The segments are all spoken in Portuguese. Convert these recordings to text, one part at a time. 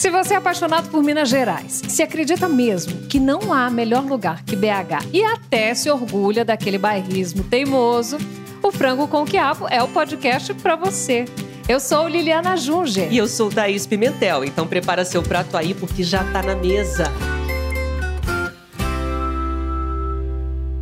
Se você é apaixonado por Minas Gerais, se acredita mesmo que não há melhor lugar que BH e até se orgulha daquele bairrismo teimoso, o Frango com Quiabo é o podcast para você. Eu sou Liliana Junger. E eu sou Thaís Pimentel. Então prepara seu prato aí porque já tá na mesa.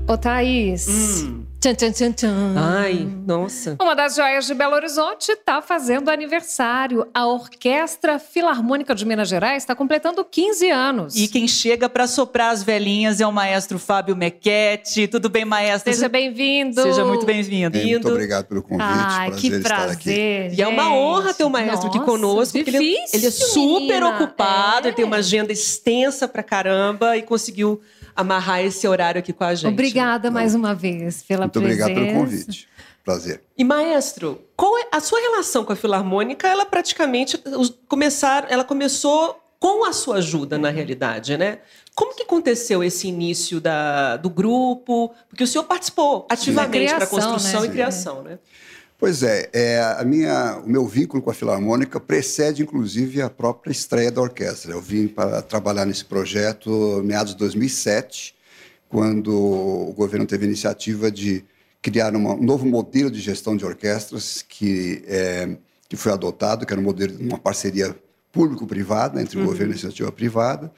Ô, Thaís. Hum. Tchan, tchan, tchan, tchan. Ai, nossa. Uma das joias de Belo Horizonte está fazendo aniversário. A Orquestra Filarmônica de Minas Gerais está completando 15 anos. E quem chega para soprar as velhinhas é o maestro Fábio Mequete. Tudo bem, maestro? Seja bem-vindo. Seja muito bem-vindo. Bem, muito obrigado pelo convite. Ai, prazer que estar aqui. prazer. E é uma honra ter o maestro aqui Nossa, conosco, porque ele, é- difícil, ele é super menina. ocupado, É. ele tem uma agenda extensa pra caramba e conseguiu amarrar esse horário aqui com a gente. Obrigada mais uma vez pela Muito presença. obrigado pelo convite. Prazer. E maestro, qual é a sua relação com a Filarmônica? Ela praticamente começar, ela começou com a sua ajuda na realidade, né? Como que aconteceu esse início da, do grupo? Porque o senhor participou ativamente para construção né? e criação, né? Pois é, é, a minha, o meu vínculo com a Filarmônica precede, inclusive, a própria estreia da orquestra. Eu vim para trabalhar nesse projeto meados de 2007, quando o governo teve a iniciativa de criar uma- um novo modelo de gestão de orquestras que, é, que foi adotado, que era um modelo de uma parceria público-privada entre o governo e a iniciativa privada.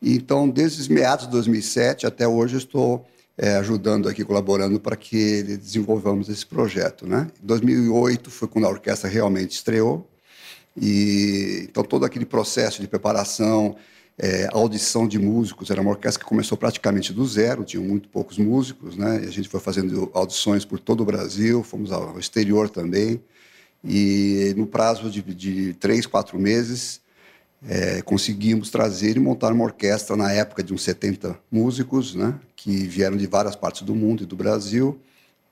E, então, desde os meados de 2007 até hoje, eu estou é, ajudando aqui, colaborando para que desenvolvamos esse projeto. Né? Em 2008 foi quando a orquestra realmente estreou. E, então, todo aquele processo de preparação, é, audição de músicos, era uma orquestra que começou praticamente do zero, tinham muito poucos músicos, né? E a gente foi fazendo audições por todo o Brasil, fomos ao exterior também. E no prazo de, de três, quatro meses, é, conseguimos trazer e montar uma orquestra na época de uns 70 músicos, né, que vieram de várias partes do mundo e do Brasil.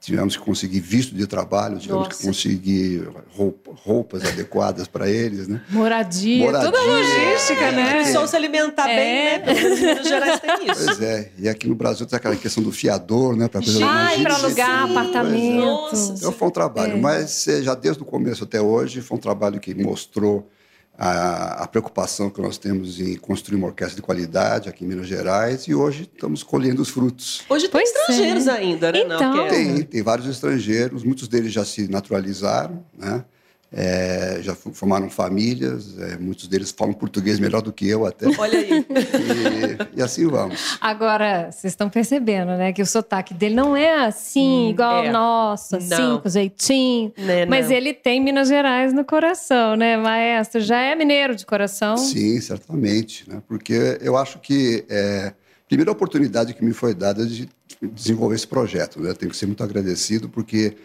Tivemos que conseguir visto de trabalho, tivemos Nossa. que conseguir roupa- roupas adequadas para eles, né? Moradia, Moradia, toda a logística, é, né? é. Precisou se alimentar É. bem, né? Pelo Minas Gerais tem isso. Pois é, e aqui no Brasil tem aquela questão do fiador, né, para para logística. alugar Sim, apartamento. nossa. Então foi um trabalho, É. mas eh, já desde o começo até hoje foi um trabalho que mostrou a, a preocupação que nós temos em construir uma orquestra de qualidade aqui em Minas Gerais e hoje estamos colhendo os frutos. Hoje tem Pois estrangeiros é. ainda, né? Então. Tem, tem vários estrangeiros, muitos deles já se naturalizaram, né? É, já formaram famílias, é, muitos deles falam português melhor do que eu até. Olha aí. E, e assim vamos. Agora, vocês estão percebendo, né? Que o sotaque dele não é assim, igual é. ao nosso, assim, Não. com jeitinho. Né, Mas não. ele tem Minas Gerais no coração, né, maestro? Já é mineiro de coração? Sim, certamente, né? Porque eu acho que é, a primeira oportunidade que me foi dada de desenvolver esse projeto, né? Tenho que ser muito agradecido porque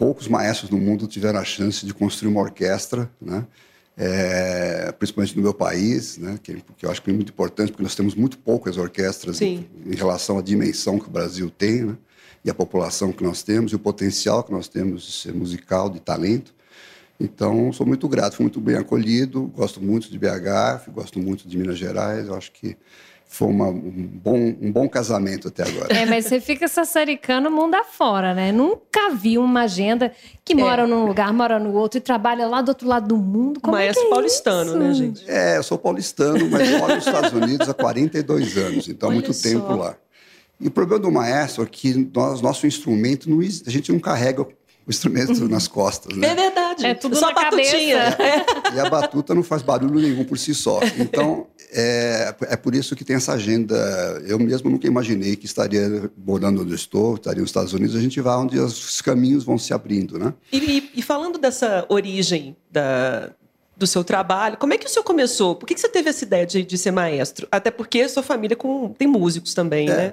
poucos maestros no mundo tiveram a chance de construir uma orquestra, né? É, principalmente no meu país, né? Que, que eu acho que é muito importante porque nós temos muito poucas orquestras em, em relação à dimensão que o Brasil tem, né? E a população que nós temos e o potencial que nós temos de ser musical, de talento. Então, sou muito grato, fui muito bem acolhido, gosto muito de BH, gosto muito de Minas Gerais, eu acho que foi uma- um, bom, um bom casamento até agora. É, mas você fica sassaricando mundo afora, né? Nunca vi uma agenda que mora num lugar, mora no outro e trabalha lá do outro lado do mundo. Como Maestro é que é paulistano, isso? né, gente? É, eu sou paulistano, mas moro nos Estados Unidos há 42 anos, então há Olha muito só. tempo lá. E o problema do maestro é que nós, nosso instrumento, não, a gente não carrega o instrumento nas costas, né? É verdade. É tudo Só na batutinha. cabeça. E a batuta não faz barulho nenhum por si só. Então, é, é por isso que tem essa agenda. Eu mesmo nunca imaginei que estaria morando onde estou, estaria nos Estados Unidos. A gente vai onde os caminhos vão se abrindo, né? E, e- falando dessa origem da, do seu trabalho, como é que o senhor começou? Por que, que você teve essa ideia de, de ser maestro? Até porque sua família com, tem músicos também, É. né?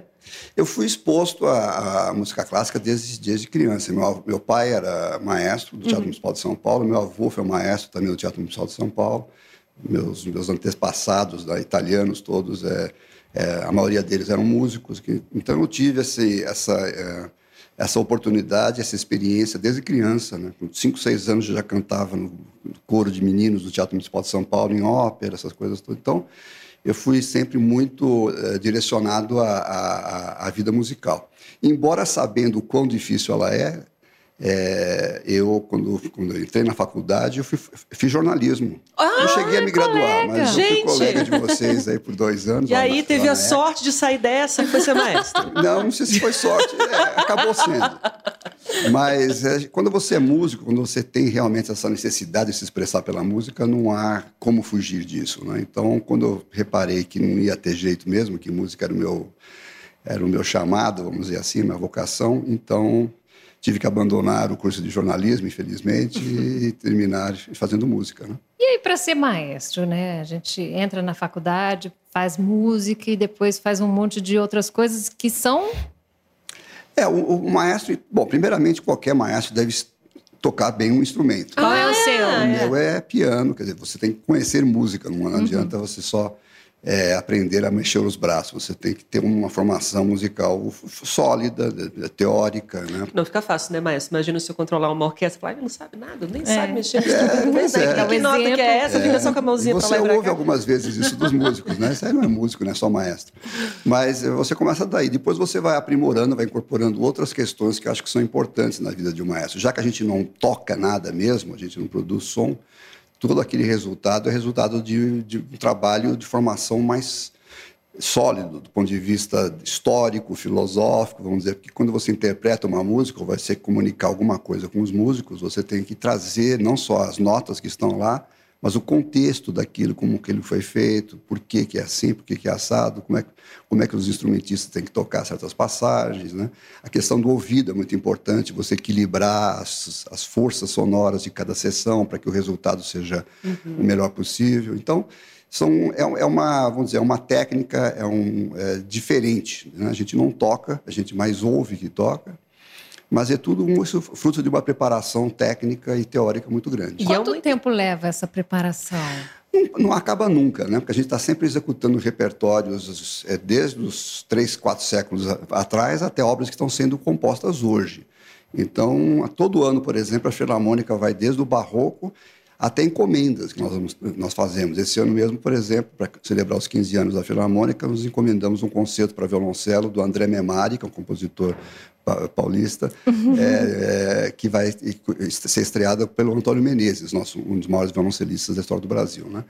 Eu fui exposto à, à música clássica desde, desde criança. Meu, meu pai era maestro do Teatro Municipal de São Paulo, meu avô foi maestro também do Teatro Municipal de São Paulo. Meus, meus antepassados, né, italianos todos, é, é, a maioria deles eram músicos. que- então eu tive esse, essa, é, essa oportunidade, essa experiência desde criança. Né? Com 5, 6 anos eu já cantava no coro de meninos do Teatro Municipal de São Paulo, em ópera, essas coisas todas. Então, eu fui sempre muito eh, direcionado à, à, à vida musical. Embora sabendo o quão difícil ela é, É, eu, quando, quando eu entrei na faculdade, eu fui, fiz jornalismo. Ah, não cheguei a me graduar, mas eu fui Gente! colega de vocês aí por dois anos. E lá aí teve a na sorte de sair dessa e foi ser maestro. não, não sei se foi sorte, é, acabou sendo. Mas é, quando você é músico, quando você tem realmente essa necessidade de se expressar pela música, não há como fugir disso. Né? Então, quando eu reparei que não ia ter jeito mesmo, que música era o meu, era o meu chamado, vamos dizer assim, minha vocação, então tive que abandonar o curso de jornalismo, infelizmente, e terminar fazendo música. Né? E aí, para ser maestro, né? A gente entra na faculdade, faz música e depois faz um monte de outras coisas que são. É, o, o maestro, bom, primeiramente, qualquer maestro deve tocar bem um instrumento. Qual é o seu? O meu é piano, quer dizer, você tem que conhecer música, não adianta você só é, aprender a mexer os braços, você tem que ter uma formação musical sólida, teórica, né? Não fica fácil, né, maestro? Imagina se eu controlar uma orquestra e falar, "Ai, não sabe nada, nem É. sabe mexer É, pois é. que um nota que é exemplo. essa, fica só com a mãozinha pra você lá pra ouve cá. algumas vezes isso dos músicos, né? Isso aí não é músico, não é só maestro. Mas eh, você começa daí. Depois você vai aprimorando, vai incorporando outras questões que eu acho que são importantes na vida de um maestro. Já que a gente não toca nada mesmo, a gente não produz som, todo aquele resultado é resultado de, de um trabalho de formação mais sólido do ponto de vista histórico, filosófico, vamos dizer, porque quando você interpreta uma música ou vai se comunicar alguma coisa com os músicos, você tem que trazer não só as notas que estão lá, mas o contexto daquilo, como que ele foi feito, por que, que é assim, por que, que é assado, como é, que- como é que os instrumentistas têm que tocar certas passagens. Né? A questão do ouvido é muito importante, você equilibrar as, as forças sonoras de cada sessão para que o resultado seja o melhor possível. Então, são, é, é uma, vamos dizer, é uma técnica é um, é diferente. Né? A gente não toca, a gente mais ouve que toca, mas é tudo um, isso fruto de uma preparação técnica e teórica muito grande. E é Quanto tempo leva essa preparação? Não, não acaba nunca, né? Porque a gente está sempre executando repertórios é, desde os três, quatro séculos a- atrás até obras que estão sendo compostas hoje. Então, a todo ano, por exemplo, a Filarmônica vai desde o Barroco até encomendas que nós, vamos- nós fazemos. Esse ano mesmo, por exemplo, para celebrar os 15 anos da Filarmônica, nos encomendamos um concerto para violoncelo do André Memari, que é um compositor paulista, é, é, que vai ser estreada pelo Antônio Menezes, nosso, um dos maiores violoncelistas da história do Brasil. Né?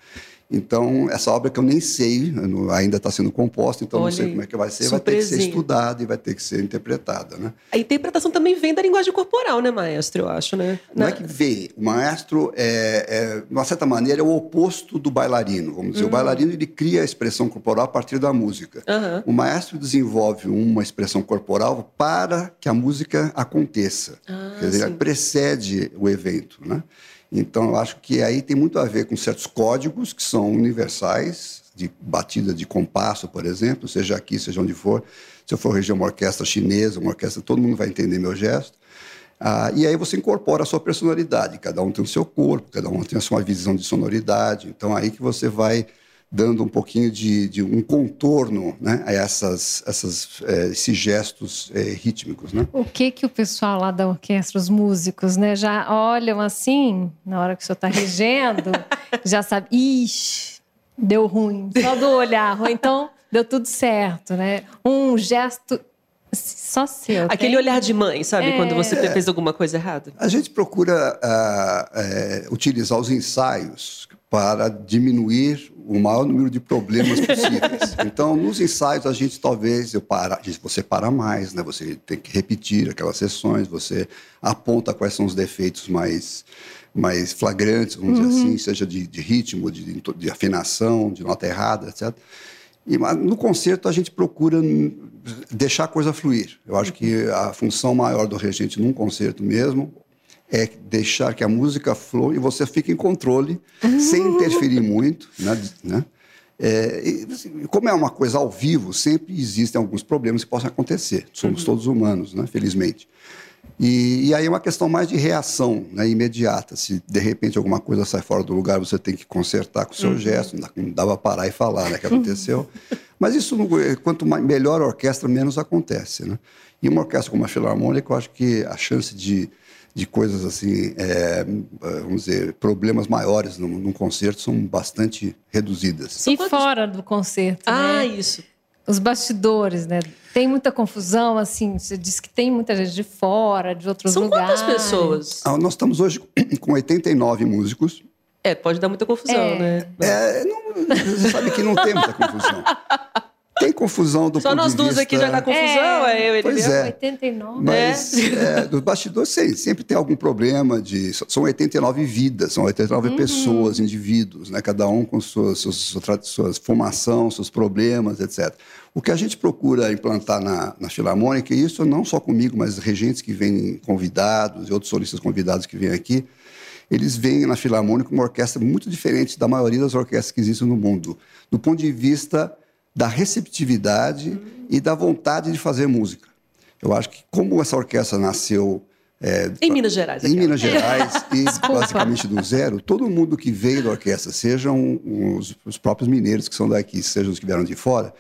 Então, essa obra que eu nem sei, ainda está sendo composta, então Olha não sei como é que vai ser, vai ter que ser surpresinha. estudada e vai ter que ser interpretada. Né? A interpretação também vem da linguagem corporal, né, maestro? Eu acho, né? Não Na- é que vê, o maestro, é, é, de uma certa maneira, é o oposto do bailarino. Vamos dizer, o bailarino ele cria a expressão corporal a partir da música. Aham. O maestro desenvolve uma expressão corporal para que a música aconteça. Ah, Quer dizer, sim. precede o evento. Né? Então, eu acho que aí tem muito a ver com certos códigos que são universais, de batida de compasso, por exemplo, seja aqui, seja onde for. Se eu for reger uma orquestra chinesa, uma orquestra, todo mundo vai entender meu gesto. Ah, e aí você incorpora a sua personalidade. Cada um tem o seu corpo, cada um tem a sua visão de sonoridade. Então, aí que você vai dando um pouquinho de, de um contorno né, a essas, essas, eh, esses gestos eh, rítmicos. Né? O que que o pessoal lá da orquestra, os músicos, né, já olham assim, na hora que o senhor está regendo, já sabe, ixi, deu ruim, só do olhar, ou então deu tudo certo, né? Um gesto só seu. Aquele tem? olhar de mãe, sabe? É. Quando você fez alguma coisa errada. A gente procura ah, eh, utilizar os ensaios para diminuir o maior número de problemas possíveis. Então, nos ensaios, a gente talvez eu para, gente- você para mais, né? Você tem que repetir aquelas sessões, você aponta quais são os defeitos mais mais flagrantes, vamos dizer assim, seja de, de ritmo, de, de afinação, de nota errada, etc. E, mas no concerto a gente procura deixar a coisa fluir. Eu acho que a função maior do regente num concerto mesmo é deixar que a música flua e você fique em controle, sem interferir muito, né? né? É, e, assim, como é uma coisa ao vivo, sempre existem alguns problemas que possam acontecer. Somos todos humanos, né? felizmente. E, e aí é uma questão mais de reação né, imediata. Se de repente alguma coisa sai fora do lugar, você tem que consertar com o seu gesto. Não para parar e falar né, que aconteceu. Mas isso, não- quanto mais, melhor a orquestra, menos acontece. Né? E uma orquestra como a Filarmônica, eu acho que a chance de, de coisas assim, é, vamos dizer, problemas maiores num, num concerto são bastante reduzidas. E fora do concerto, Ah, né? isso. os bastidores, né? Tem muita confusão, assim, você disse que tem muita gente de fora, de outros São lugares. quantas pessoas? Ah, nós estamos hoje com 89 músicos. É, pode dar muita confusão, É. né? É, não, você sabe que não tem muita confusão. Tem confusão do Só ponto nós duas vista... aqui já dá confusão, é, eu e ele Pois mesmo. é. 89. Mas é, dos bastidores sim, sempre tem algum problema de. São 89 vidas, são 89 pessoas, indivíduos, né? cada um com suas, suas, suas, suas formação, seus problemas, etc. O que a gente procura implantar na, na Filarmônica, e isso não só comigo, mas regentes que vêm convidados e outros solistas convidados que vêm aqui, eles veem na Filarmônica uma orquestra muito diferente da maioria das orquestras que existem no mundo, do ponto de vista da receptividade e da vontade de fazer música. Eu acho que como essa orquestra nasceu é, Em Minas Gerais. em. Minas Gerais e basicamente do zero, todo mundo que veio da orquestra, sejam os, os próprios mineiros que são daqui, sejam os que vieram de fora,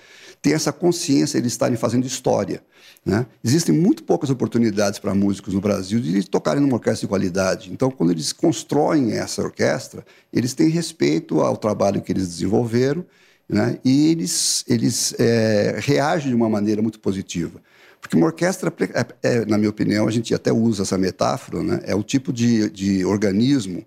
tem essa consciência de estarem fazendo história. Né? Existem muito poucas oportunidades para músicos no Brasil de tocarem numa orquestra de qualidade. Então, quando eles constroem essa orquestra, eles têm respeito ao trabalho que eles desenvolveram né? e eles, eles é, reagem de uma maneira muito positiva. Porque uma orquestra, é, é, na minha opinião, a gente até usa essa metáfora, né? é o tipo de, de organismo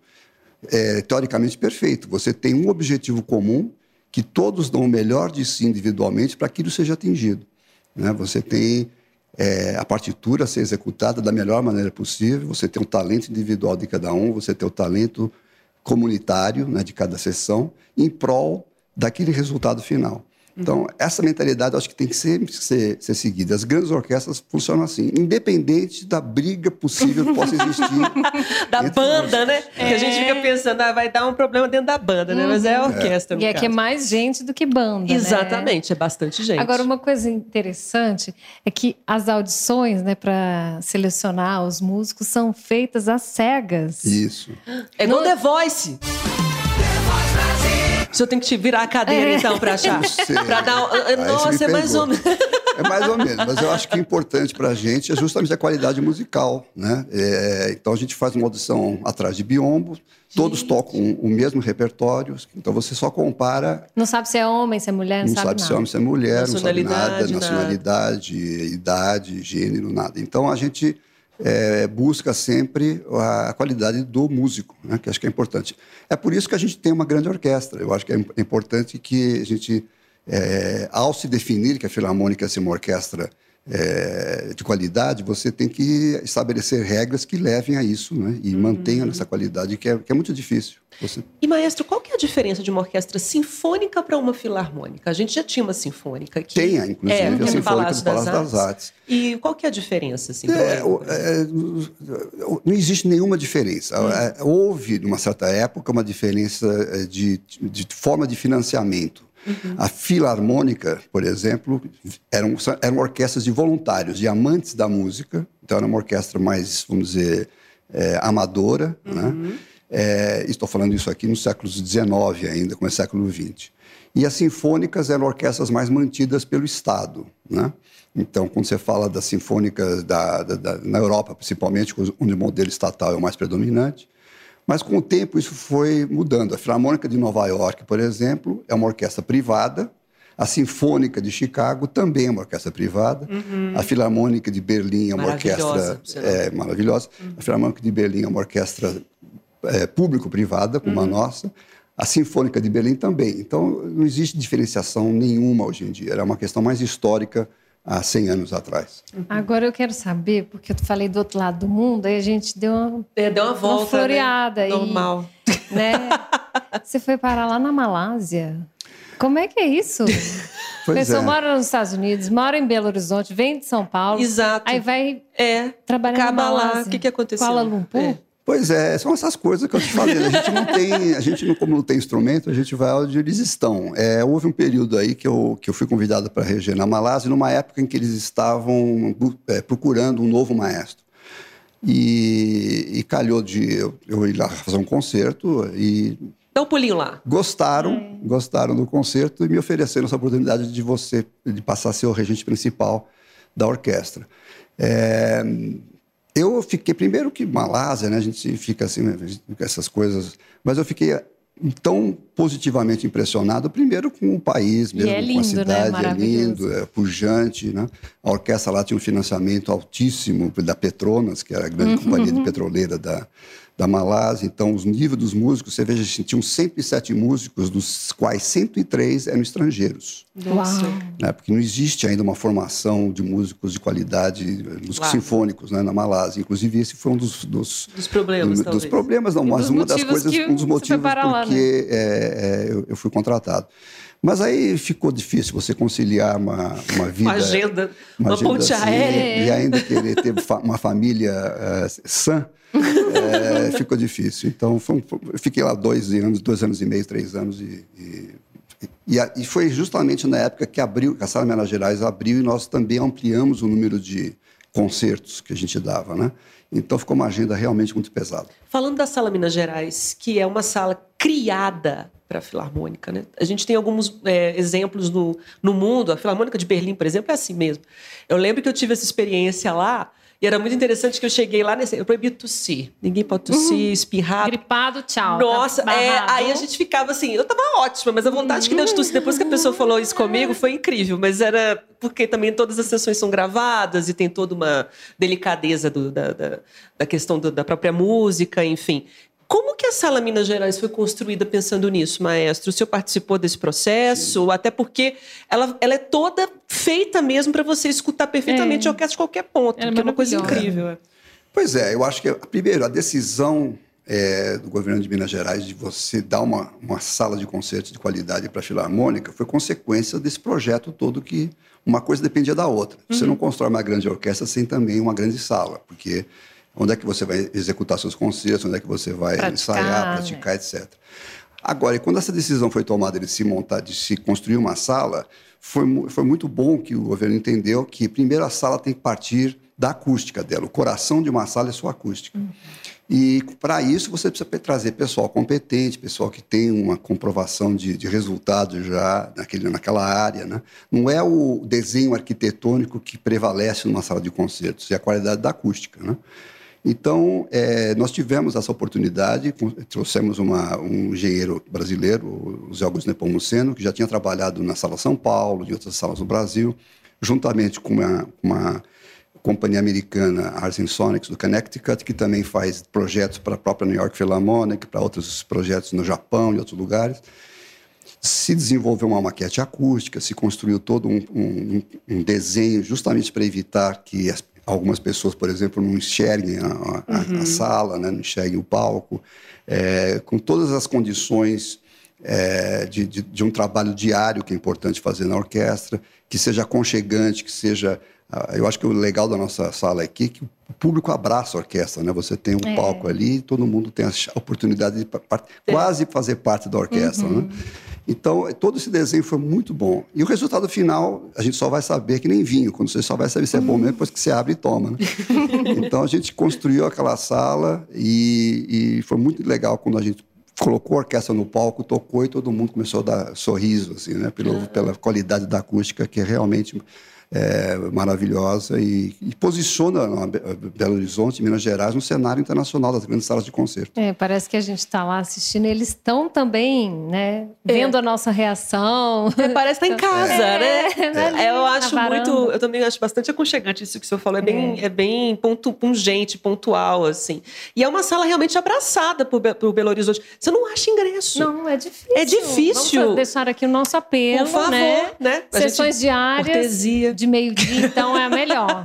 é, teoricamente perfeito. Você tem um objetivo comum que todos dão o melhor de si individualmente para que aquilo seja atingido. Né? Você tem é, a partitura ser executada da melhor maneira possível, você tem o talento individual de cada um, você tem o talento comunitário né, de cada sessão, em prol daquele resultado final. Então, essa mentalidade acho que tem que sempre ser, ser seguida. As grandes orquestras funcionam assim, independente da briga possível que possa existir. Da banda, né? Que a gente É. fica pensando, ah, vai dar um problema dentro da banda, né? Mas é a orquestra, no E aqui é caso. mais gente do que banda. né? Exatamente, é bastante gente. Agora, uma coisa interessante é que as audições, né, para selecionar os músicos são feitas às cegas. Isso. É igual Não- The Voice. Se eu tenho que te virar a cadeira, É. então, pra achar. Pra dar. Nossa, é mais ou menos. É mais ou menos, mas eu acho que o importante para a gente é justamente a qualidade musical, né? É, então a gente faz uma audição atrás de biombo, todos tocam o mesmo repertório, então você só compara, Não sabe se é homem, se é mulher, não, não sabe, sabe se é homem, se é mulher, não sabe nada, Nacionalidade, nada. nacionalidade, idade, gênero, nada. Então a gente é, busca sempre a qualidade do músico, né? que acho que é importante. É por isso que a gente tem uma grande orquestra. Eu acho que é im- importante que a gente, é, ao se definir que a Filarmônica é uma orquestra é, de qualidade, você tem que estabelecer regras que levem a isso né? e mantenham essa qualidade, que é, que é muito difícil. Você E, maestro, qual que é a diferença de uma orquestra sinfônica para uma filarmônica? A gente já tinha uma sinfônica aqui. tem, inclusive, É, a Sinfônica Palácio do Palácio das das Artes. E qual que é a diferença, assim? É, é, não existe nenhuma diferença. É, Houve, numa certa época, uma diferença é, de, de forma de financiamento. A Filarmônica, por exemplo, eram, eram orquestras de voluntários, de amantes da música. Então, era uma orquestra mais, vamos dizer, é, amadora. Né? É, estou falando isso aqui no século XIX ainda, com o século XX. E as sinfônicas eram orquestras mais mantidas pelo Estado. Né? Então, quando você fala das sinfônicas da, da- da- na Europa, principalmente, onde o modelo estatal é o mais predominante, mas com o tempo isso foi mudando. A Filarmônica de Nova York, por exemplo, é uma orquestra privada. A Sinfônica de Chicago também é uma orquestra privada. A Filarmônica de Berlim é uma orquestra é, maravilhosa. A Filarmônica de Berlim é uma orquestra é, público-privada, como a nossa. A Sinfônica de Berlim também. Então, não existe diferenciação nenhuma hoje em dia. Era uma questão mais histórica há 100 anos atrás. Agora eu quero saber, porque eu falei do outro lado do mundo, aí a gente deu uma, É, deu uma volta. floreada né? aí. Normal. né? Você foi parar lá na Malásia. Como é que é isso? a Pois pessoa é. mora nos Estados Unidos, mora em Belo Horizonte, vem de São Paulo. Exato. Aí vai É. trabalhar Acaba na lá. Malásia. O que, que aconteceu? Kuala Lumpur? É. Pois é, são essas coisas que eu te falei. A gente não tem, a gente não, como não tem instrumento, a gente vai onde eles estão. É, houve um período aí que eu, que eu fui convidado para reger na Malásia, numa época em que eles estavam é, procurando um novo maestro. E, e calhou de eu, eu ir lá fazer um concerto e Dá um pulinho lá. gostaram, gostaram do concerto e me ofereceram essa oportunidade de você de passar a ser o regente principal da orquestra. É, eu fiquei primeiro que Malásia, né? A gente fica assim, né, essas coisas, mas eu fiquei tão positivamente impressionado, primeiro com o país mesmo, é lindo, com a cidade, né? é lindo, é pujante, né? A orquestra lá tinha um financiamento altíssimo da Petronas, que era a grande Uhum. companhia de petroleira da, da Malásia. Então, os níveis dos músicos, você veja, tinham 107 músicos, dos quais 103 eram estrangeiros. Nossa. Uau. Né? Porque não existe ainda uma formação de músicos de qualidade, músicos Claro. sinfônicos né, na Malásia. Inclusive, esse foi um dos, dos, Dos problemas, do- talvez. dos problemas, não, Um mas dos uma das coisas, que um dos motivos né? porque é, é, eu, eu fui contratado. Mas aí ficou difícil você conciliar uma, uma vida. Uma agenda, uma, agenda ponte assim, aérea. E ainda querer ter uma família eh, sã, eh, ficou difícil. Então, foi foi- eu fiquei lá dois anos, dois anos e meio, três anos. E, e, e, e foi justamente na época que abriu, que a Sala Minas Gerais abriu e nós também ampliamos o número de concertos que a gente dava, né? Então, ficou uma agenda realmente muito pesada. Falando da Sala Minas Gerais, que é uma sala criada para a Filarmônica, né? A gente tem alguns é, exemplos no, no mundo. A Filarmônica de Berlim, por exemplo, é assim mesmo. Eu lembro que eu tive essa experiência lá e era muito interessante que eu cheguei lá nesse. Eu proibi tossir. Ninguém pode tossir, espirrar. Gripado, tchau. Nossa, tá é, aí a gente ficava assim, eu tava ótima, mas a vontade que deu de tossir depois que a pessoa falou isso comigo foi incrível, mas era porque também todas as sessões são gravadas e tem toda uma delicadeza do- da, da, da questão do- da própria música, enfim. Como que a Sala Minas Gerais foi construída pensando nisso, maestro? O senhor participou desse processo? Até porque ela, ela é toda feita mesmo para você escutar perfeitamente a orquestra de qualquer ponto, é que é uma coisa incrível. é. Pois é, eu acho que, primeiro, a decisão é, do governo de Minas Gerais de você dar uma, uma sala de concertos de qualidade para a Filarmônica foi consequência desse projeto todo que uma coisa dependia da outra. Você não constrói uma grande orquestra sem também uma grande sala, porque onde é que você vai executar seus concertos, onde é que você vai Praticar, ensaiar, né? praticar, etc. Agora, quando essa decisão foi tomada de se montar, de se construir uma sala, foi, foi muito bom que o governo entendeu que primeiro a sala tem que partir da acústica dela. O coração de uma sala é sua acústica. E para isso você precisa trazer pessoal competente, pessoal que tem uma comprovação de, de resultado já naquele, naquela área. Né? Não é o desenho arquitetônico que prevalece numa sala de concertos, é a qualidade da acústica. Né? Então, eh, nós tivemos essa oportunidade, trouxemos uma- um engenheiro brasileiro, o Zé Augusto Nepomuceno, que já tinha trabalhado na Sala São Paulo, em outras salas no Brasil, juntamente com uma, uma companhia americana, Ars and Sonics, do Connecticut, que também faz projetos para a própria New York Philharmonic, para outros projetos no Japão e outros lugares. Se desenvolveu uma maquete acústica, se construiu todo um, um- um desenho justamente para evitar que as- algumas pessoas, por exemplo, não enxerguem a, a- a sala, né, não enxerguem o palco, é, com todas as condições é, de, de- de um trabalho diário que é importante fazer na orquestra, que seja aconchegante, que seja... ah, Eu acho que o legal da nossa sala aqui é que o público abraça a orquestra, né? Você tem um palco ali e todo mundo tem a oportunidade de pa- par- quase fazer parte da orquestra, né? Então, todo esse desenho foi muito bom. E o resultado final, a gente só vai saber que nem vinho, quando você só vai saber se é bom mesmo depois que você abre e toma. Né? então, a gente construiu aquela sala e, e foi muito legal quando a gente colocou a orquestra no palco, tocou e todo mundo começou a dar sorriso, assim, né? Pelo, Pela qualidade da acústica, que é realmente é, maravilhosa e, e posiciona Belo Horizonte, Minas Gerais, no cenário internacional das grandes salas de concerto. É, parece que a gente está lá assistindo. Eles estão também, né? Vendo a nossa reação. É, parece estar em casa, É, né? ali É, eu acho muito, eu também acho bastante aconchegante isso que o senhor falou. É bem, é. bem pontu, pungente, pontual, assim. E é uma sala realmente abraçada por, por Belo Horizonte. Você não acha ingresso? Não, é difícil. É difícil. Vamos deixar aqui o nosso apelo, Por favor, né? né? Sessões gente- diárias cortesia. De meio-dia, então é a melhor.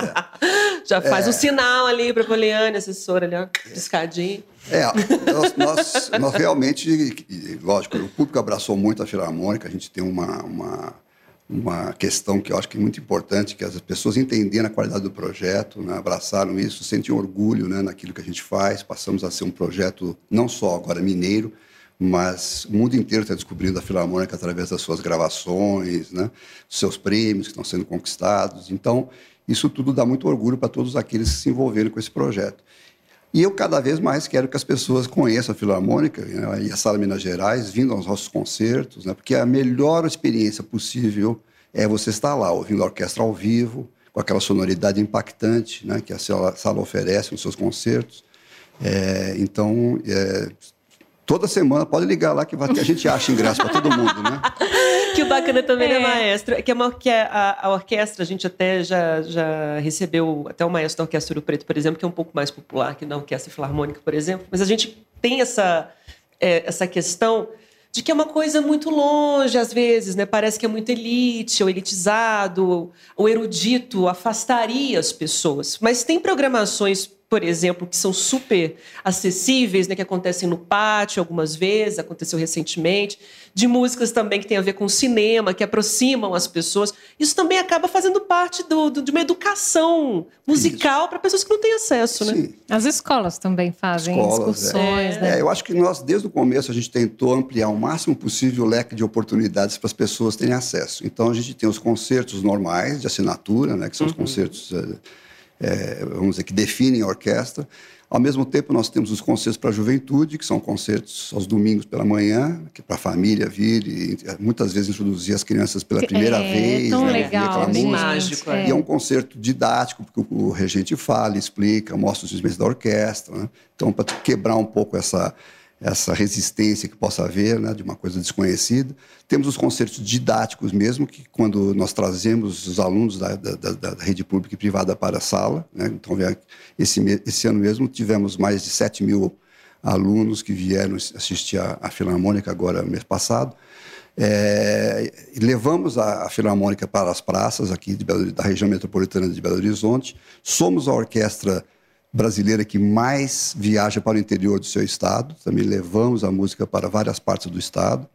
Já faz um sinal ali para Poliane, assessora ali, ó, piscadinho. É, nós, nós, nós realmente, lógico, o público abraçou muito a Filarmônica, a gente tem uma, uma, uma questão que eu acho que é muito importante, que as pessoas entenderam a qualidade do projeto, né, abraçaram isso, sentiam orgulho né, naquilo que a gente faz, passamos a ser um projeto não só agora mineiro, mas o mundo inteiro está descobrindo a Filarmônica através das suas gravações, né, seus prêmios que estão sendo conquistados. Então, isso tudo dá muito orgulho para todos aqueles que se envolveram com esse projeto. E eu cada vez mais quero que as pessoas conheçam a Filarmônica né, e a Sala Minas Gerais, vindo aos nossos concertos, né, porque a melhor experiência possível é você estar lá, ouvindo a orquestra ao vivo, com aquela sonoridade impactante né, que a sala sala oferece nos seus concertos. É, então, é, toda semana pode ligar lá que, vai, que a gente acha ingresso para todo mundo, né? Que o bacana também, né, É. maestro? Que, é uma, que a, a- a orquestra, a gente até já, já recebeu, até o maestro da Orquestra Ouro Preto, por exemplo, que é um pouco mais popular que na Orquestra Filarmônica, por exemplo, mas a gente tem essa, é, essa questão de que é uma coisa muito longe, às vezes, né? Parece que é muito elite, ou elitizado, ou erudito, afastaria as pessoas. Mas tem programações, por exemplo, que são super acessíveis, né? Que acontecem no pátio algumas vezes, aconteceu recentemente, de músicas também que tem a ver com cinema, que aproximam as pessoas. Isso também acaba fazendo parte do, do- de uma educação musical para pessoas que não têm acesso, né? Sim. As escolas também fazem Escolas, excursões, né? É, eu acho que nós, desde o começo, a gente tentou ampliar o máximo possível o leque de oportunidades para as pessoas terem acesso. Então, a gente tem os concertos normais de assinatura, né, que são os concertos, eh, vamos dizer, que definem a orquestra. Ao mesmo tempo, nós temos os concertos para a juventude, que são concertos aos domingos pela manhã, que é para a família vir e eh, muitas vezes introduzir as crianças pela primeira é, vez. tão né, legal, bem mágico, é. E é um concerto didático, porque o regente fala, explica, mostra os instrumentos da orquestra. Né? Então, para quebrar um pouco essa, essa resistência que possa haver né, de uma coisa desconhecida. Temos os concertos didáticos mesmo, que quando nós trazemos os alunos da, da, da- da rede pública e privada para a sala. Né? Então, esse, esse ano mesmo tivemos mais de 7 mil alunos que vieram assistir a, a Filarmônica agora, mês passado. É, levamos a, a Filarmônica para as praças aqui de da região metropolitana de Belo Horizonte. Somos a orquestra brasileira que mais viaja para o interior do seu estado. Também levamos a música para várias partes do estado.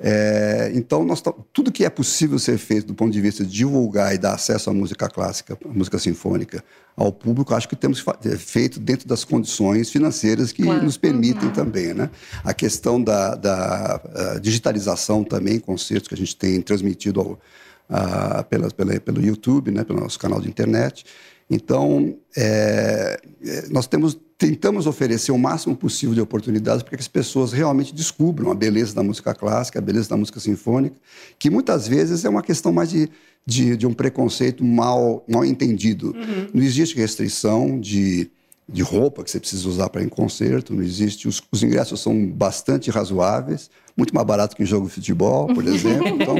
É, então, nós, tudo que é possível ser feito do ponto de vista de divulgar e dar acesso à música clássica, à música sinfônica ao público, acho que temos eh, feito dentro das condições financeiras que Claro. nos permitem também. Né? A questão da, da, digitalização também, concertos que a gente tem transmitido ao, ah, pela, pela, pelo YouTube, né, pelo nosso canal de internet. Então, é, é, nós temos, tentamos oferecer o máximo possível de oportunidades para que as pessoas realmente descubram a beleza da música clássica, a beleza da música sinfônica, que muitas vezes é uma questão mais de, de, de um preconceito mal, mal entendido. Não existe restrição de, de roupa que você precisa usar para ir em concerto, não existe. Os, os ingressos são bastante razoáveis, muito mais barato que em jogo de futebol, por exemplo. Então,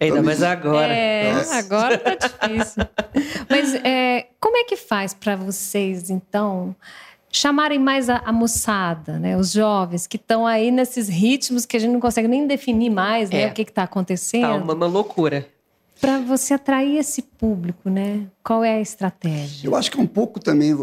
Ainda então, mais agora. É, Nossa. agora tá difícil. Mas é, como é que faz para vocês, então, chamarem mais a, a moçada, né? Os jovens que estão aí nesses ritmos que a gente não consegue nem definir mais, né? É. O que está acontecendo. Tá uma, uma loucura. Para você atrair esse público, né? Qual é a estratégia? Eu acho que é um pouco também,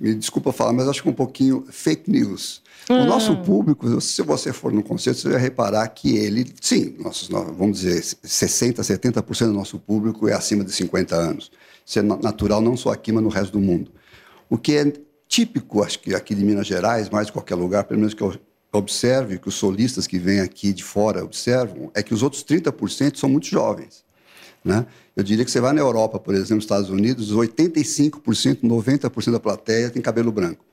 me desculpa falar, mas acho que é um pouquinho fake news. O nosso público, se você for no concerto, você vai reparar que ele, sim, nossos, vamos dizer, 60%, 70% do nosso público é acima de 50 anos. Na- natural não só aqui, mas no resto do mundo. O que é típico, acho que aqui de Minas Gerais, mais de qualquer lugar, pelo menos que eu observe, que os solistas que vêm aqui de fora observam, é que os outros 30% são muito jovens. Né? Eu diria que você vai na Europa, por exemplo, nos Estados Unidos, 85%, 90% da plateia tem cabelo branco.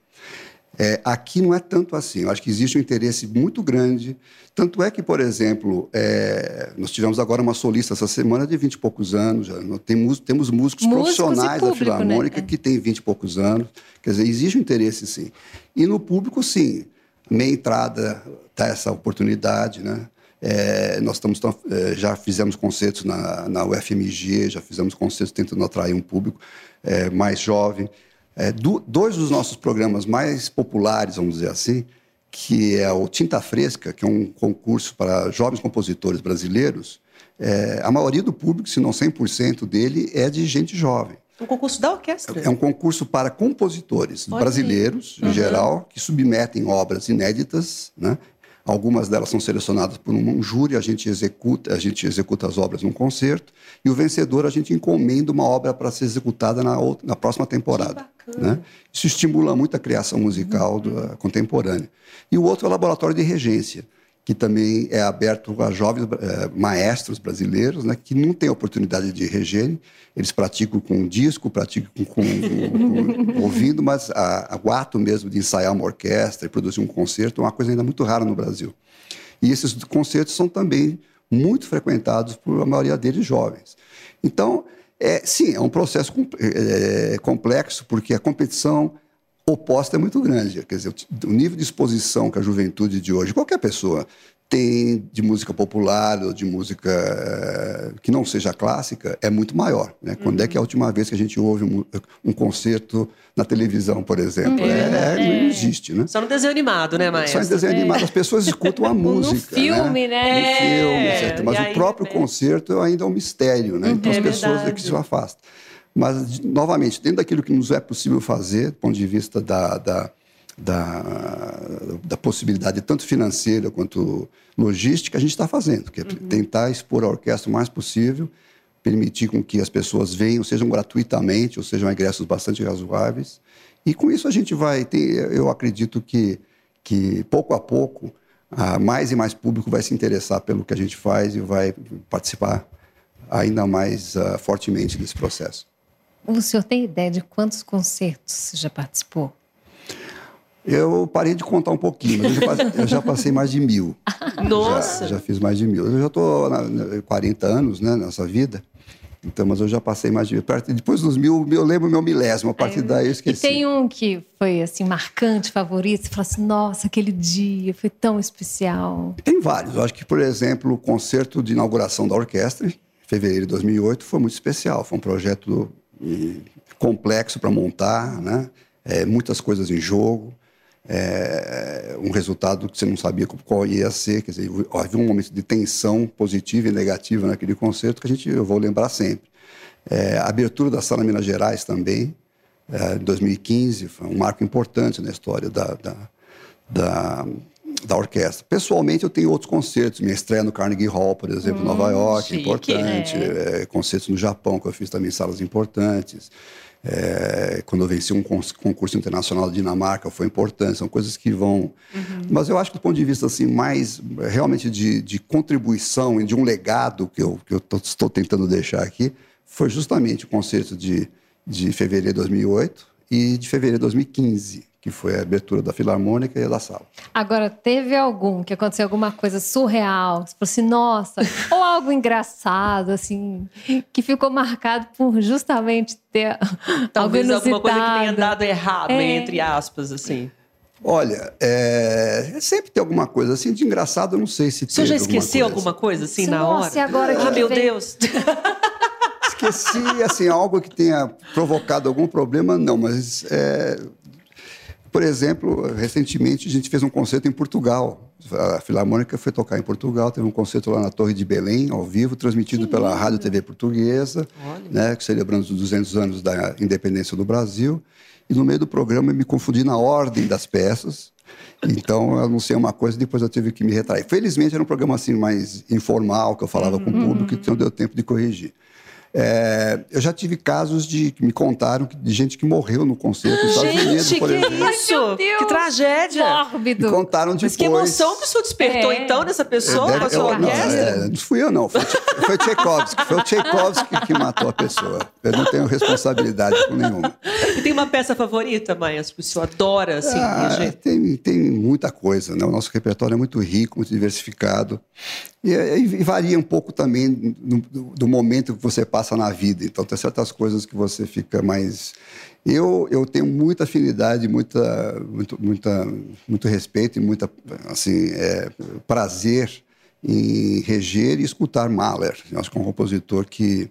É, aqui não é tanto assim. Eu acho que existe um interesse muito grande. Tanto é que, por exemplo, é, nós tivemos agora uma solista essa semana de 20 e poucos anos. Já. Temos, temos músicos, Músicos profissionais da público, né? Filarmônica É. que têm 20 e poucos anos. Quer dizer, existe um interesse, sim. E no público, sim. Meia entrada está essa oportunidade, né? É, nós estamos é, já fizemos concertos na, na UFMG, já fizemos concertos tentando atrair um público é, mais jovem. É, do- dois dos nossos programas mais populares, vamos dizer assim, que é o Tinta Fresca, que é um concurso para jovens compositores brasileiros, é, a maioria do público, se não 100% dele, é de gente jovem. Um concurso da orquestra. É um concurso para compositores aí. brasileiros, em geral, que submetem obras inéditas, né? Algumas delas são selecionadas por um júri, a gente executa, a gente executa as obras num concerto e o vencedor a gente encomenda uma obra para ser executada na, outra, na próxima temporada. Né? Isso estimula muito a criação musical do- a contemporânea. E o outro é o laboratório de regência, que também é aberto a jovens eh, maestros brasileiros, né, que não têm oportunidade de regerem. Eles praticam com disco, praticam com, com- com- ouvindo, mas a, a- o ato mesmo de ensaiar uma orquestra e produzir um concerto é uma coisa ainda muito rara no Brasil. E esses concertos são também muito frequentados por a maioria deles jovens. Então, é, sim, é um processo é, complexo, porque a competição oposta é muito grande. Quer dizer, o nível de exposição que a juventude de hoje, qualquer pessoa, tem de música popular ou de música eh, que não seja clássica é muito maior. Né? Quando é que é a última vez que a gente ouve um, um concerto na televisão, por exemplo? É, é, não existe, né? Só no desenho animado, né, Maia? Só em desenho animado. As pessoas escutam a música. No filme, né? né? No filme, É, certo? Mas o próprio né? concerto ainda é um mistério, né? Então É as pessoas é que se afastam. Mas, novamente, dentro daquilo que nos é possível fazer, do ponto de vista da, da, da, da possibilidade tanto financeira quanto logística, a gente está fazendo, que é tentar expor a orquestra o mais possível, permitir com que as pessoas venham, sejam gratuitamente, ou sejam ingressos bastante razoáveis. E com isso a gente vai eu acredito que, que pouco a pouco, ah, mais e mais público vai se interessar pelo que a gente faz e vai participar ainda mais ah, fortemente desse processo. O senhor tem ideia de quantos concertos você já participou? Eu parei de contar um pouquinho, mas eu já, passei- eu já passei mais de mil. Nossa! Já, já fiz mais de mil. Eu já estou 40 anos né, nessa vida, então, mas eu já passei mais de mil. Depois dos mil, eu lembro meu milésimo, a partir daí eu E esqueci. tem um que foi assim marcante, favorito, você fala assim, nossa, aquele dia foi tão especial. Tem vários. Eu acho que, por exemplo, o concerto de inauguração da orquestra, em fevereiro de 2008, foi muito especial. Foi um projeto complexo para montar, né? Eh, muitas coisas em jogo, eh, um resultado que você não sabia qual ia ser. Quer dizer, havia um momento de tensão positiva e negativa naquele concerto que a gente, eu vou lembrar sempre. Eh, a abertura da Sala Minas Gerais também, eh, em 2015, foi um marco importante na história da, da, da, da orquestra. Pessoalmente, eu tenho outros concertos. Minha estreia no Carnegie Hall, por exemplo, em Nova York, chique, importante. Eh, concertos no Japão, que eu fiz também em salas importantes. Eh, quando eu venci um concurso internacional da Dinamarca, foi importante. São coisas que vão... Mas eu acho que do ponto de vista assim, mais realmente de, de contribuição e de um legado que eu, que eu tô- estou tentando deixar aqui, foi justamente o concerto de, de fevereiro de 2008 e de fevereiro de 2015, que foi a abertura da Filarmônica e da sala. Agora, teve algum que aconteceu alguma coisa surreal? Você falou assim, nossa, ou algo engraçado, assim, que ficou marcado por justamente ter Talvez alguma coisa que tenha dado errado, É. entre aspas, assim. Olha, é, sempre tem alguma coisa assim de engraçado, eu não sei se senhor já teve alguma esqueceu coisa. alguma coisa, assim, na Nossa, hora? e agora que Ah, que meu vem? Deus! Esqueci, assim, algo que tenha provocado algum problema, não, mas, é, por exemplo, recentemente a gente fez um concerto em Portugal. A Filarmônica foi tocar em Portugal, teve um concerto lá na Torre de Belém, ao vivo, transmitido pela Rádio TV Portuguesa, né, celebrando os 200 anos da independência do Brasil. E no meio do programa eu me confundi na ordem das peças. Então eu anunciei uma coisa e depois eu tive que me retrair. Felizmente era um programa assim mais informal, que eu falava com o público, então deu tempo de corrigir. É, eu já tive casos de que me contaram que- de gente que morreu no concerto nos Estados Unidos, Gente, por que exemplo. isso? Meu Deus! Que tragédia! Me Mórbido. contaram depois. Mas que emoção que o senhor despertou, É. então, nessa pessoa, Deve- sua eu- não, orquestra? é, não fui eu, não. Foi, foi Tchaikovsky. Foi o Tchaikovsky que matou a pessoa. Eu não tenho responsabilidade com nenhuma. E tem uma peça favorita, Maestro, que o senhor adora, assim, Ah, tem, tem muita coisa, né? O nosso repertório é muito rico, muito diversificado. E, é- e varia um pouco também do, do momento que você passa na vida. Então, tem certas coisas que você fica mais. Eu, eu tenho muita afinidade, muita, muito, muita, muito respeito e muita, assim, é, prazer em reger e escutar Mahler. Eu acho que é um compositor que,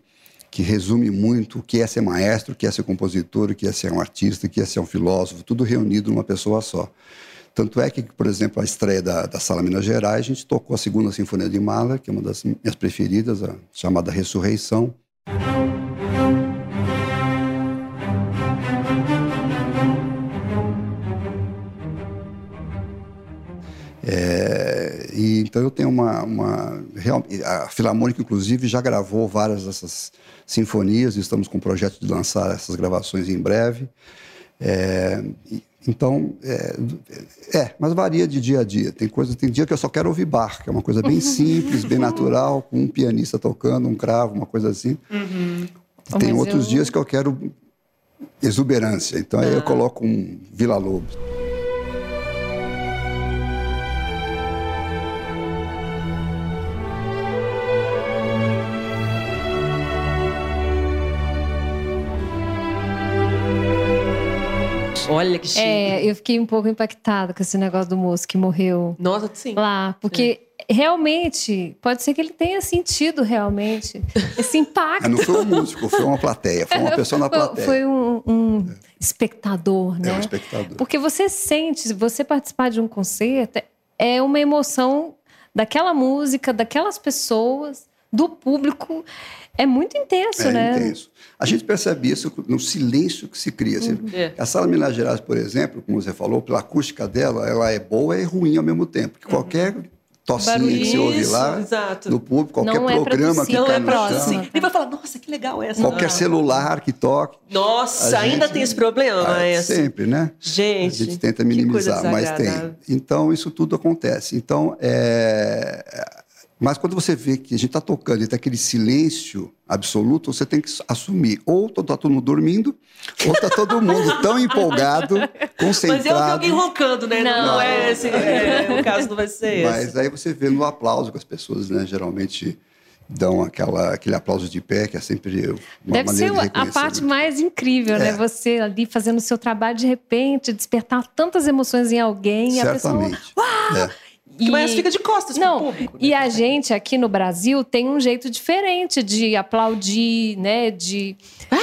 que resume muito o que é ser maestro, o que é ser compositor, o que é ser um artista, o que é ser um filósofo, tudo reunido numa pessoa só. Tanto é que, por exemplo, a estreia da, da Sala Minas Gerais, a gente tocou a segunda Sinfonia de Mahler, que é uma das minhas preferidas, a chamada Ressurreição. É, e então eu tenho uma, uma a Filarmônica inclusive já gravou várias dessas sinfonias. Estamos com o projeto de lançar essas gravações em breve. É, então é, é, mas varia de dia a dia. Tem coisa, tem dia que eu só quero ouvir bar, que é uma coisa bem simples, bem natural, com um pianista tocando, um cravo, uma coisa assim. Oh, Tem mas outros eu- dias que eu quero exuberância. Então aí eu coloco um Vila Lobos. Olha que chique. É, eu fiquei um pouco impactada com esse negócio do moço que morreu Nossa, sim. lá, porque realmente pode ser que ele tenha sentido realmente esse impacto. Ah, não foi um músico, foi uma plateia, foi uma pessoa na plateia. Foi um, um espectador, É né? um espectador. Porque você sente, você participar de um concerto é uma emoção daquela música, daquelas pessoas, do público. É muito intenso, É né? intenso. A gente percebe isso no silêncio que se cria. Você- É. A sala Minas Gerais, por exemplo, como você falou, pela acústica dela, ela é boa e ruim ao mesmo tempo. Porque qualquer tocinha que você ouve lá exato. no público, qualquer Não é programa tossir, que Não cai é no próximo. chão. Ele vai falar, nossa, que legal essa. qualquer Ah. celular que toque, Nossa, A ainda gente- tem esse problema, ah, maestro. sempre, né? Gente, a gente tenta que minimizar, mas tem. Então, isso tudo acontece. Então, é... Mas quando você vê que a gente está tocando e tem aquele silêncio absoluto, você tem que assumir. Ou está todo mundo dormindo, ou está todo mundo tão empolgado, Mas é concentrado. alguém roncando, né? Não, Não. é esse. é, o caso não vai ser esse. Mas aí você vê no aplauso que as pessoas, né, geralmente dão aquela, aquele aplauso de pé, que é sempre uma Deve ser maneira de a parte mais incrível, né? É. Você ali fazendo o seu trabalho, de repente, despertar tantas emoções em alguém. E a pessoa, Certamente. É. O maestro fica de costas Não, pro público. e né? a gente aqui no Brasil tem um jeito diferente de aplaudir, né? De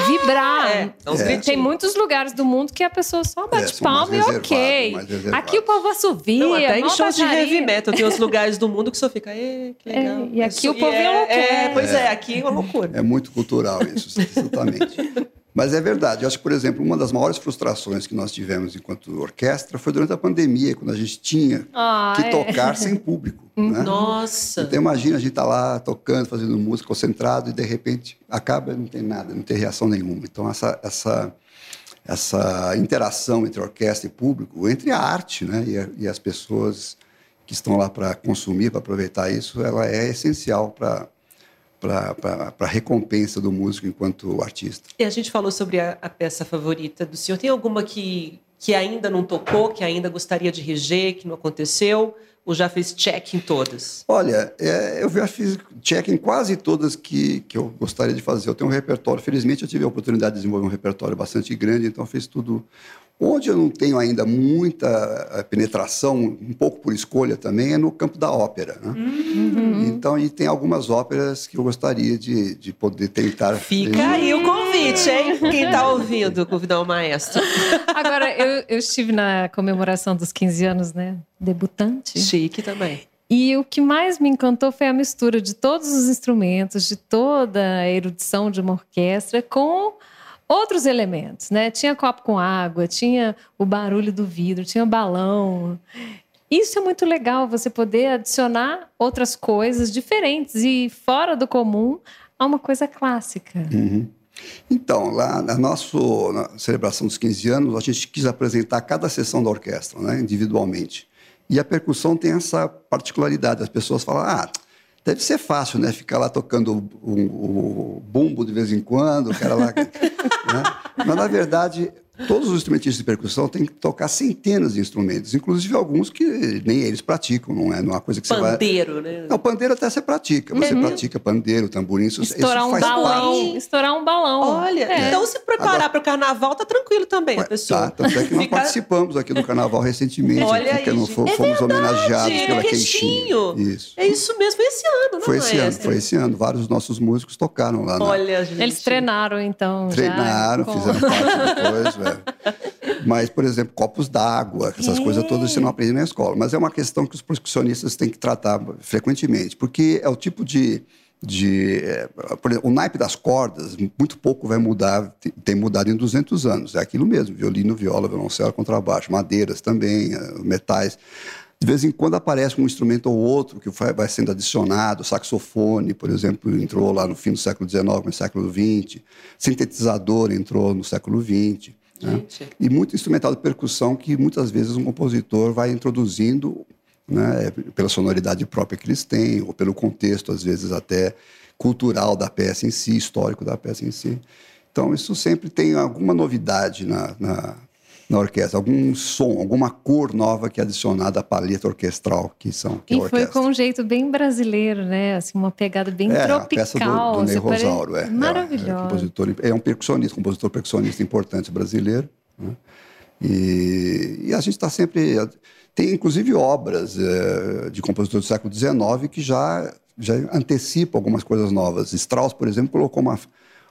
vibrar. é, É. gritinhos. Tem muitos lugares do mundo que a pessoa só bate É, palma e ok. Aqui o povo assovia, Não, até em shows de heavy metal tem os lugares do mundo que só fica, "Ê, que legal. É, e aqui Isso- o povo é, é, pois é, aqui é uma loucura. É muito cultural isso, absolutamente. Mas é verdade. Eu acho que, por exemplo, uma das maiores frustrações que nós tivemos enquanto orquestra foi durante a pandemia, quando a gente tinha Ah, que é. tocar sem público. né? Nossa. Então imagina a gente tá lá tocando, fazendo música, concentrado e de repente acaba e não tem nada, não tem reação nenhuma. Então essa essa essa interação entre orquestra e público, entre a arte, né, e, a- e as pessoas que estão lá para consumir, para aproveitar isso, ela é essencial para para a recompensa do músico enquanto artista. E a gente falou sobre a, a peça favorita do senhor. Tem alguma que, que ainda não tocou, que ainda gostaria de reger, que não aconteceu? Ou já fez check em todas? Olha, é, eu já fiz check em quase todas que, que eu gostaria de fazer. Eu tenho um repertório, felizmente eu tive a oportunidade de desenvolver um repertório bastante grande, então eu fiz tudo. Onde eu não tenho ainda muita eh, penetração, um pouco por escolha também, é no campo da ópera. Né? Então, e tem algumas óperas que eu gostaria de, de poder tentar. Fica aí o convite, hein? Quem tá ouvindo, convidar o maestro. Agora, eu, eu estive na comemoração dos 15 anos, né? Debutante. Chique também. E o que mais me encantou foi a mistura de todos os instrumentos, de toda a erudição de uma orquestra com outros elementos, né? Tinha copo com água, tinha o barulho do vidro, tinha balão. Isso é muito legal, você poder adicionar outras coisas diferentes e fora do comum a uma coisa clássica. Uhum. Então, lá na nossa na celebração dos 15 anos, a gente quis apresentar cada sessão da orquestra, né, individualmente. E a percussão tem essa particularidade. As pessoas falam, ah, deve ser fácil, né? Ficar lá tocando o, o- o bumbo de vez em quando, o cara lá. né? Mas, na verdade, todos os instrumentistas de percussão têm que tocar centenas de instrumentos, inclusive alguns que nem eles praticam, não é, não é uma coisa que você vai... Pandeiro, né? Não, pandeiro até você pratica. Você pratica pandeiro, tamborim, isso, isso Estourar um faz balão, parte. estourar um balão. Olha, É. então se preparar para o carnaval, tá tranquilo também a Ué, pessoa. Tá, tanto é que nós participamos aqui do carnaval recentemente, Olha aqui, que aí, não gente. fo- É fomos homenageados Gente, pela. Queixinho. Isso. É isso mesmo, foi esse ano, não Foi esse ano, foi esse ano. Vários dos nossos músicos tocaram lá. na- Olha, gente. Eles treinaram, então. já treinaram, com- fizeram parte depois, velho. Mas, por exemplo, copos d'água, essas É. coisas todas você não aprende na escola. Mas é uma questão que os percussionistas têm que tratar frequentemente, porque é o tipo de. de é, por exemplo, o naipe das cordas, muito pouco vai mudar, tem- mudado em 200 anos. É aquilo mesmo: violino, viola, violoncelo, contrabaixo, madeiras também, eh, metais. De vez em quando aparece um instrumento ou outro que vai vai sendo adicionado, saxofone, por exemplo, entrou lá no fim do século XIX, no século XX, sintetizador entrou no século XX. Né? E muito instrumental de percussão que muitas vezes um compositor vai introduzindo né, pela sonoridade própria que eles têm, ou pelo contexto, às vezes até cultural da peça em si, histórico da peça em si. Então, isso sempre tem alguma novidade na, na, na orquestra, algum som, alguma cor nova que é adicionada à paleta orquestral que são que é E a foi com um jeito bem brasileiro, né? Assim, uma pegada bem É, a tropical. peça do, do Ney pare- Rosauro, é. É, é, Maravilhosa. compositor, é um percussionista, compositor percussionista importante brasileiro. né? E, e a gente está sempre. Tem inclusive obras é, de compositores do século XIX que já, já antecipam algumas coisas novas. Strauss, por exemplo, colocou uma,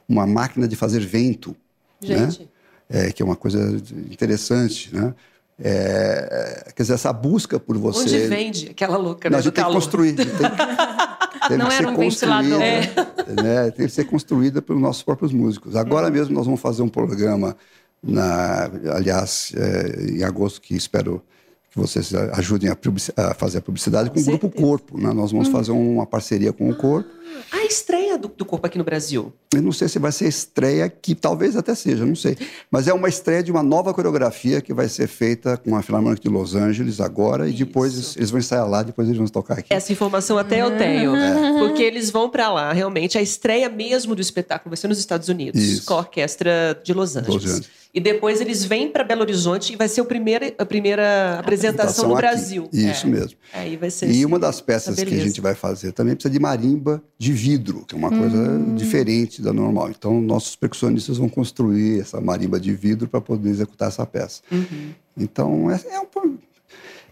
uma máquina de fazer vento. Gente. Né? É, que é uma coisa interessante, né? É, quer dizer, essa busca por você. Onde vende aquela louca, Não, né? a gente tem que construir. Tem, tem Não que era um ventilador. construída, né? Tem que ser construída pelos nossos próprios músicos. Agora mesmo nós vamos fazer um programa, na, aliás, é, em agosto, que espero que vocês ajudem a, a fazer a publicidade com, o Grupo. Corpo. Né? Nós vamos fazer uma parceria com o Corpo. A estreia do, do corpo aqui no Brasil. Eu não sei se vai ser estreia, que talvez até seja, não sei. Mas é uma estreia de uma nova coreografia que vai ser feita com a Filarmônica de Los Angeles agora e depois Isso. eles vão ensaiar lá, depois eles vão tocar aqui. Essa informação até eu tenho. Porque eles vão pra lá, realmente. A estreia mesmo do espetáculo vai ser nos Estados Unidos, Isso. com a orquestra de Los Angeles. Angeles. E depois eles vêm para Belo Horizonte e vai ser o primeiro, a primeira apresentação no aqui. Brasil. Isso É. mesmo. Aí vai ser E assim, uma das peças que a gente vai fazer também precisa de marimba de vidro, que é uma coisa Hum. diferente da normal. Então, nossos percussionistas vão construir essa marimba de vidro para poder executar essa peça. Uhum. Então, é, é um.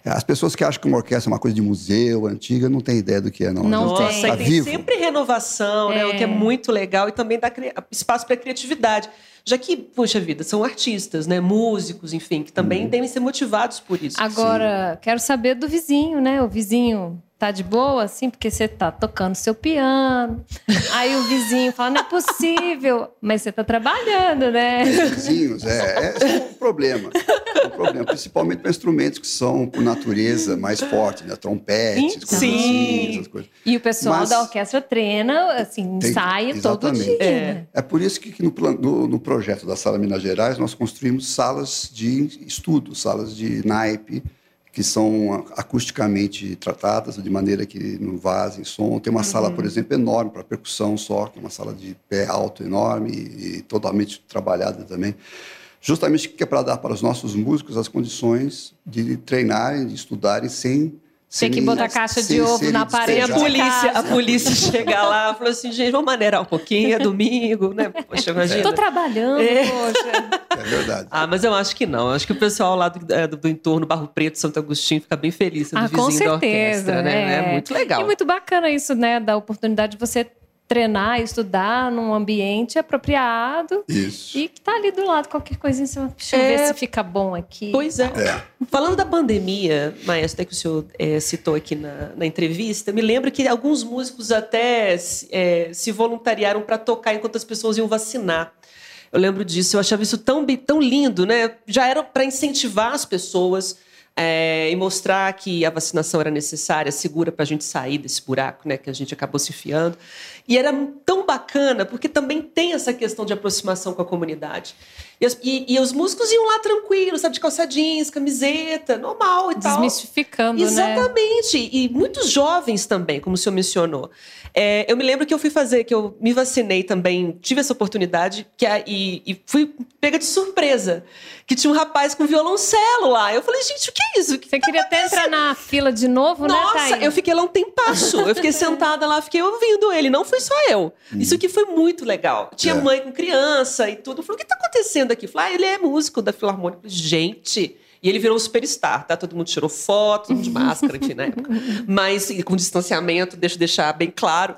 As pessoas que acham que uma orquestra é uma coisa de museu, antiga, não têm ideia do que é, não. Não Nossa, tem. e Tá tem vivo. sempre renovação, né? O que é muito legal e também dá espaço para criatividade. Já que, puxa vida, são artistas, né? Músicos, enfim, que também Uhum. devem ser motivados por isso. Agora, quero saber do vizinho, né? O vizinho tá de boa, assim, porque você tá tocando seu piano. Aí o vizinho fala, não é possível. Mas você tá trabalhando, né? vizinhos, é, é um problema. É um problema, principalmente para instrumentos que são, por natureza, mais fortes, né? Trompetes, Então. coisas Sim. assim, essas coisas. E o pessoal Mas- da orquestra treina, assim, Tem- ensaia todo exatamente. dia. É. né? É por isso que, que no, no- no projeto da Sala Minas Gerais nós construímos salas de estudo, salas de naipe, que são acusticamente tratadas, de maneira que não vazem som. Tem uma sala, por exemplo, enorme para percussão só, que é uma sala de pé alto enorme e, e totalmente trabalhada também. Justamente que é para dar para os nossos músicos as condições de treinarem, de estudarem sem... Tem que botar caixa de ovo na parede. a de polícia, a polícia chegar lá e falou assim, gente, vamos maneirar um pouquinho, é domingo, né? Poxa, imagina. Tô trabalhando, É. poxa. É verdade. Ah, mas eu acho que não. Eu acho que o pessoal lá do, é, do, do entorno Barro Preto, Santo Agostinho, fica bem feliz sendo Ah, vizinho com da certeza. orquestra, né? é. É muito legal. E muito bacana isso, né? Da oportunidade de você treinar, estudar num ambiente apropriado Isso. e que tá ali do lado, qualquer coisinha, você fala, deixa eu É. ver se fica bom aqui. Pois é. É. Falando da pandemia, Maestro, que o senhor eh, citou aqui na, na entrevista, me lembro que alguns músicos até se- se voluntariaram para tocar enquanto as pessoas iam vacinar. Eu lembro disso, eu achava isso tão, tão lindo, né? Já era para incentivar as pessoas eh, e mostrar que a vacinação era necessária, segura para a gente sair desse buraco, né? Que a gente acabou se enfiando. E era tão bacana, porque também tem essa questão de aproximação com a comunidade. E, e- e os músicos iam lá tranquilos, sabe, de calça jeans, camiseta, normal e tal. Desmistificando, né? Exatamente. E muitos jovens também, como o senhor mencionou. É, eu me lembro que eu fui fazer, que eu me vacinei também, tive essa oportunidade, que a- e, e fui pega de surpresa. Que tinha um rapaz com violoncelo lá. Eu falei, gente, o que é isso? Que Você tá queria até entrar na fila de novo, nossa, né, Thaís? eu fiquei lá um tempasso. Eu fiquei sentada lá, fiquei ouvindo ele. Não foi só eu. Isso aqui foi muito legal. Tinha É. mãe com criança e tudo. Eu falei, o que tá acontecendo aqui? Eu Falei, ah, ele é músico da Filarmônica. Falei, Gente... E ele virou um superstar, tá? Todo mundo tirou foto, de máscara, enfim, na época. Mas com distanciamento, deixa eu deixar bem claro.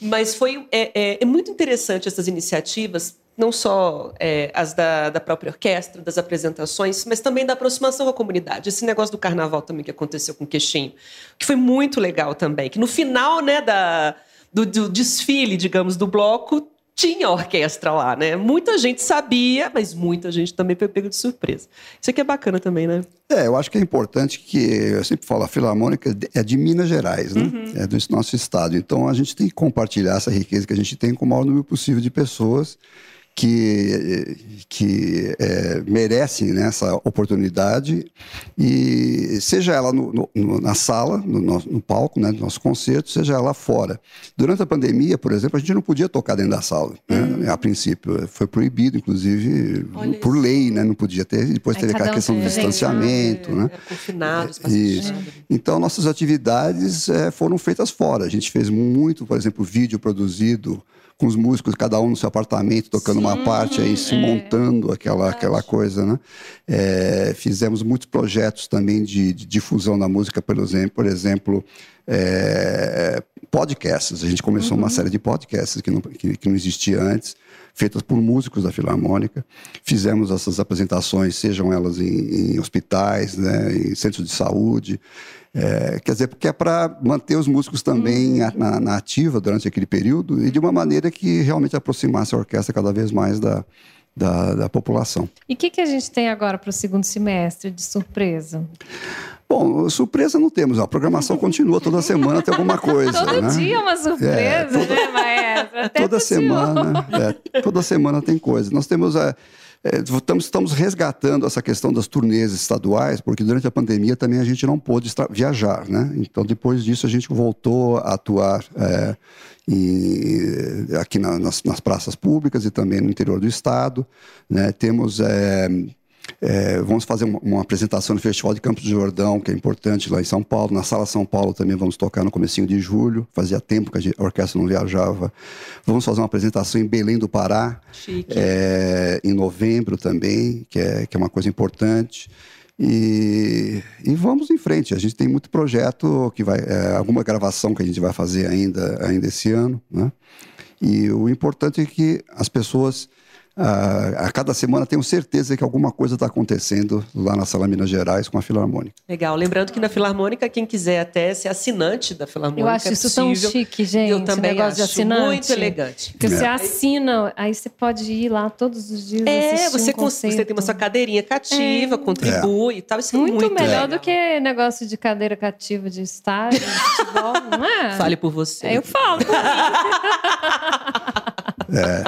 Mas foi é, é- é muito interessante essas iniciativas, não só é, as da, da própria orquestra, das apresentações, mas também da aproximação com a comunidade. Esse negócio do carnaval também que aconteceu com o Queixinho, que foi muito legal também. Que no final né, da, do, do desfile, digamos, do bloco, tinha orquestra lá, né? Muita gente sabia, mas muita gente também foi pego de surpresa. Isso aqui é bacana também, né? É, eu acho que é importante que, eu sempre falo, a Filarmônica é de Minas Gerais, né? Uhum. É do nosso estado. Então a gente tem que compartilhar essa riqueza que a gente tem com o maior número possível de pessoas que, que é, merecem né, essa oportunidade e seja ela no- no- na sala, no, nosso- no palco, né, do nosso concerto, seja ela fora. Durante a pandemia, por exemplo, a gente não podia tocar dentro da sala, né, a princípio. Foi proibido, inclusive, Olha por lei, né, não podia ter. Depois Aí teve aquela um questão do em distanciamento, né? Era confinado, espaço Isso. fechado. Então, nossas atividades eh, foram feitas fora. A gente fez muito, por exemplo, vídeo produzido com os músicos, cada um no seu apartamento, tocando Sim. uma parte aí se montando aquela, aquela coisa, né? É, fizemos muitos projetos também de, de difusão da música, por exemplo, por exemplo é, podcasts. A gente começou uma série de podcasts que não, que, que não existia antes feitas por músicos da Filarmônica. Fizemos essas apresentações, sejam elas em, em hospitais, né, em centros de saúde. É, quer dizer, porque é para manter os músicos também uhum. na, na, ativa durante aquele período e de uma maneira que realmente aproximasse a orquestra cada vez mais da, da, da população. E o que, que a gente tem agora para o segundo semestre de surpresa? Bom, surpresa não temos. A programação continua toda semana, tem alguma coisa. Todo né? dia é uma surpresa, é, toda, né, maestro? Até toda semana, é, toda semana tem coisa. Nós temos é, é, estamos, estamos resgatando essa questão das turnês estaduais, porque durante a pandemia também a gente não pôde viajar, né? Então depois disso a gente voltou a atuar é, aqui na, nas, nas, praças públicas e também no interior do estado, né? Temos é, é, vamos fazer uma, uma, apresentação no Festival de Campos do Jordão, que é importante lá em São Paulo. Na Sala São Paulo também vamos tocar no comecinho de julho. Fazia tempo que a, gente, a orquestra não viajava. Vamos fazer uma apresentação em Belém do Pará, é, em novembro também, que é, que é uma coisa importante. E, e, vamos em frente. A gente tem muito projeto que vai, é, alguma gravação que a gente vai fazer ainda, ainda esse ano, né? E o importante é que as pessoas a, a cada semana tenho certeza que alguma coisa está acontecendo lá na Sala Minas Gerais com a Filarmônica. Legal. Lembrando que na Filarmônica, quem quiser até ser assinante da Filarmônica. Eu acho é isso tão chique, gente. Eu também negócio acho de assinante. muito elegante. Porque é. você assina, aí você pode ir lá todos os dias. É, você, um você tem uma sua cadeirinha cativa, é. contribui e tal. Isso é muito, muito melhor legal. do que negócio de cadeira cativa de estádio, de futebol, não é? Fale por você. Eu falo por mim. É.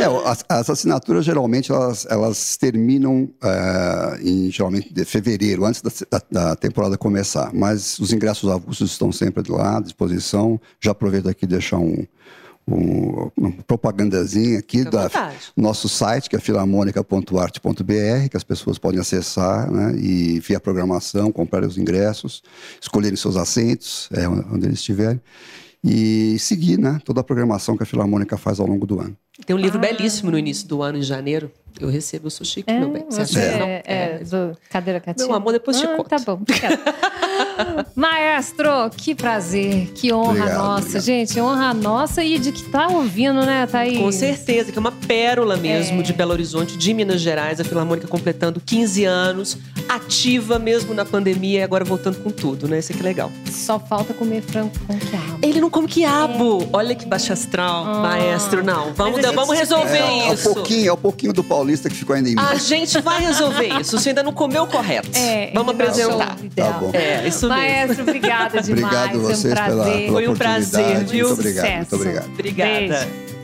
é as, as, assinaturas geralmente elas, elas terminam é, em geralmente de fevereiro, antes da, da, da, temporada começar. Mas os ingressos avulsos estão sempre lá à disposição. Já aproveito aqui deixar um, um, uma propagandazinha aqui do nosso site, que é filarmônica.arte.br, que as pessoas podem acessar né, e via a programação, comprar os ingressos, escolherem seus assentos, é, onde eles estiverem e seguir né, toda a programação que a Filarmônica faz ao longo do ano. Tem um livro ah. belíssimo no início do ano, em janeiro. Eu recebo, eu sou chique, é, meu bem. Você é, é, é, do Cadeira Cativa? Meu amor, depois te ah, conto. Tá bom, Maestro, que prazer, que honra obrigado, nossa. Obrigado. Gente, honra nossa e de que tá ouvindo, né, Thaís? Com certeza, que é uma pérola mesmo é. de Belo Horizonte, de Minas Gerais. A Filarmônica completando 15 anos, ativa mesmo na pandemia e agora voltando com tudo, né? Isso aqui é legal. Só falta comer frango com quiabo. Ele não come quiabo. É. Olha que baixa astral, ah. maestro. Não, vamos, vamos resolver é, isso. É o pouquinho, é o pouquinho do paulista que ficou ainda em mim. A gente vai resolver isso. Você ainda não comeu correto. É, vamos apresentar. Tá bom. É, isso mesmo. Maestro, obrigada demais. Obrigado a vocês um pela, pela Foi um prazer, viu? Muito obrigado, muito obrigado. Obrigada. Beijo.